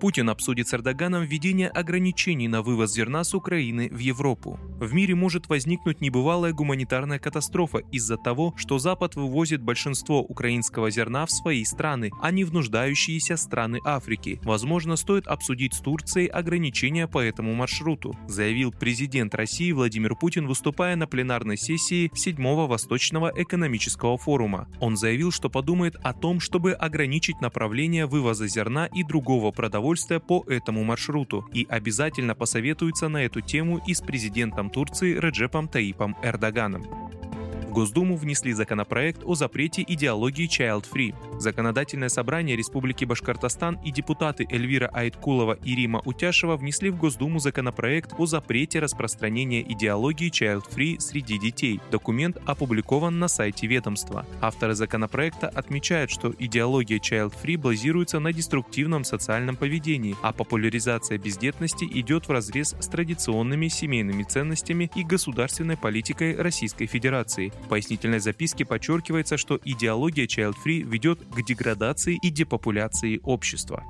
Путин обсудит с Эрдоганом введение ограничений на вывоз зерна с Украины в Европу. В мире может возникнуть небывалая гуманитарная катастрофа из-за того, что Запад вывозит большинство украинского зерна в свои страны, а не в нуждающиеся страны Африки. Возможно, стоит обсудить с Турцией ограничения по этому маршруту, заявил президент России Владимир Путин, выступая на пленарной сессии 7-го Восточного экономического форума. Он заявил, что под подумает о том, чтобы ограничить направление вывоза зерна и другого продовольствия по этому маршруту и обязательно посоветуется на эту тему и с президентом Турции Реджепом Таипом Эрдоганом. Госдуму внесли законопроект о запрете идеологии Child Free. Законодательное собрание Республики Башкортостан и депутаты Эльвира Айткулова и Рима Утяшева внесли в Госдуму законопроект о запрете распространения идеологии Child Free среди детей. Документ опубликован на сайте ведомства. Авторы законопроекта отмечают, что идеология Child Free базируется на деструктивном социальном поведении, а популяризация бездетности идет в разрез с традиционными семейными ценностями и государственной политикой Российской Федерации. В пояснительной записке подчеркивается, что идеология Child Free ведет к деградации и депопуляции общества.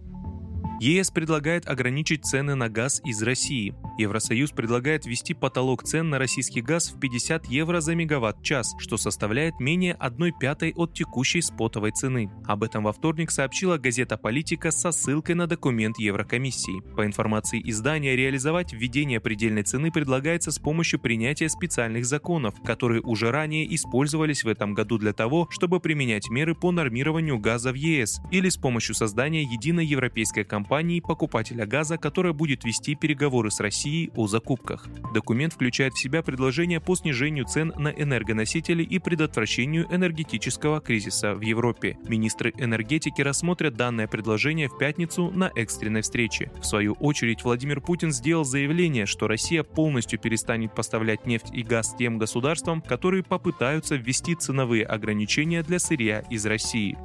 ЕС предлагает ограничить цены на газ из России. Евросоюз предлагает ввести потолок цен на российский газ в 50 евро за мегаватт-час, что составляет менее 1 пятой от текущей спотовой цены. Об этом во вторник сообщила газета «Политика» со ссылкой на документ Еврокомиссии. По информации издания, реализовать введение предельной цены предлагается с помощью принятия специальных законов, которые уже ранее использовались в этом году для того, чтобы применять меры по нормированию газа в ЕС, или с помощью создания единой европейской компании компании покупателя газа, которая будет вести переговоры с Россией о закупках. Документ включает в себя предложения по снижению цен на энергоносители и предотвращению энергетического кризиса в Европе. Министры энергетики рассмотрят данное предложение в пятницу на экстренной встрече. В свою очередь Владимир Путин сделал заявление, что Россия полностью перестанет поставлять нефть и газ тем государствам, которые попытаются ввести ценовые ограничения для сырья из России.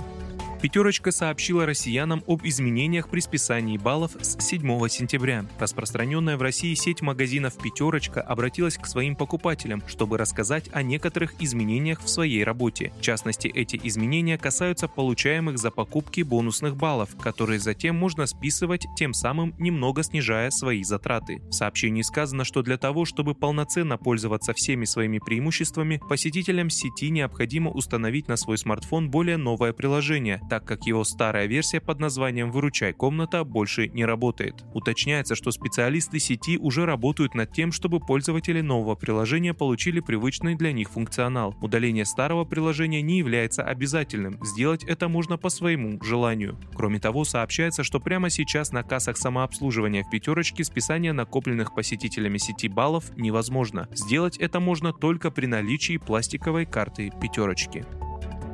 Пятерочка сообщила россиянам об изменениях при списании баллов с 7 сентября. Распространенная в России сеть магазинов «Пятерочка» обратилась к своим покупателям, чтобы рассказать о некоторых изменениях в своей работе. В частности, эти изменения касаются получаемых за покупки бонусных баллов, которые затем можно списывать, тем самым немного снижая свои затраты. В сообщении сказано, что для того, чтобы полноценно пользоваться всеми своими преимуществами, посетителям сети необходимо установить на свой смартфон более новое приложение, так как его старая версия под названием «Выручай комната» больше не работает. Уточняется, что специалисты сети уже работают над тем, чтобы пользователи нового приложения получили привычный для них функционал. Удаление старого приложения не является обязательным, сделать это можно по своему желанию. Кроме того, сообщается, что прямо сейчас на кассах самообслуживания в пятерочке списание накопленных посетителями сети баллов невозможно. Сделать это можно только при наличии пластиковой карты пятерочки.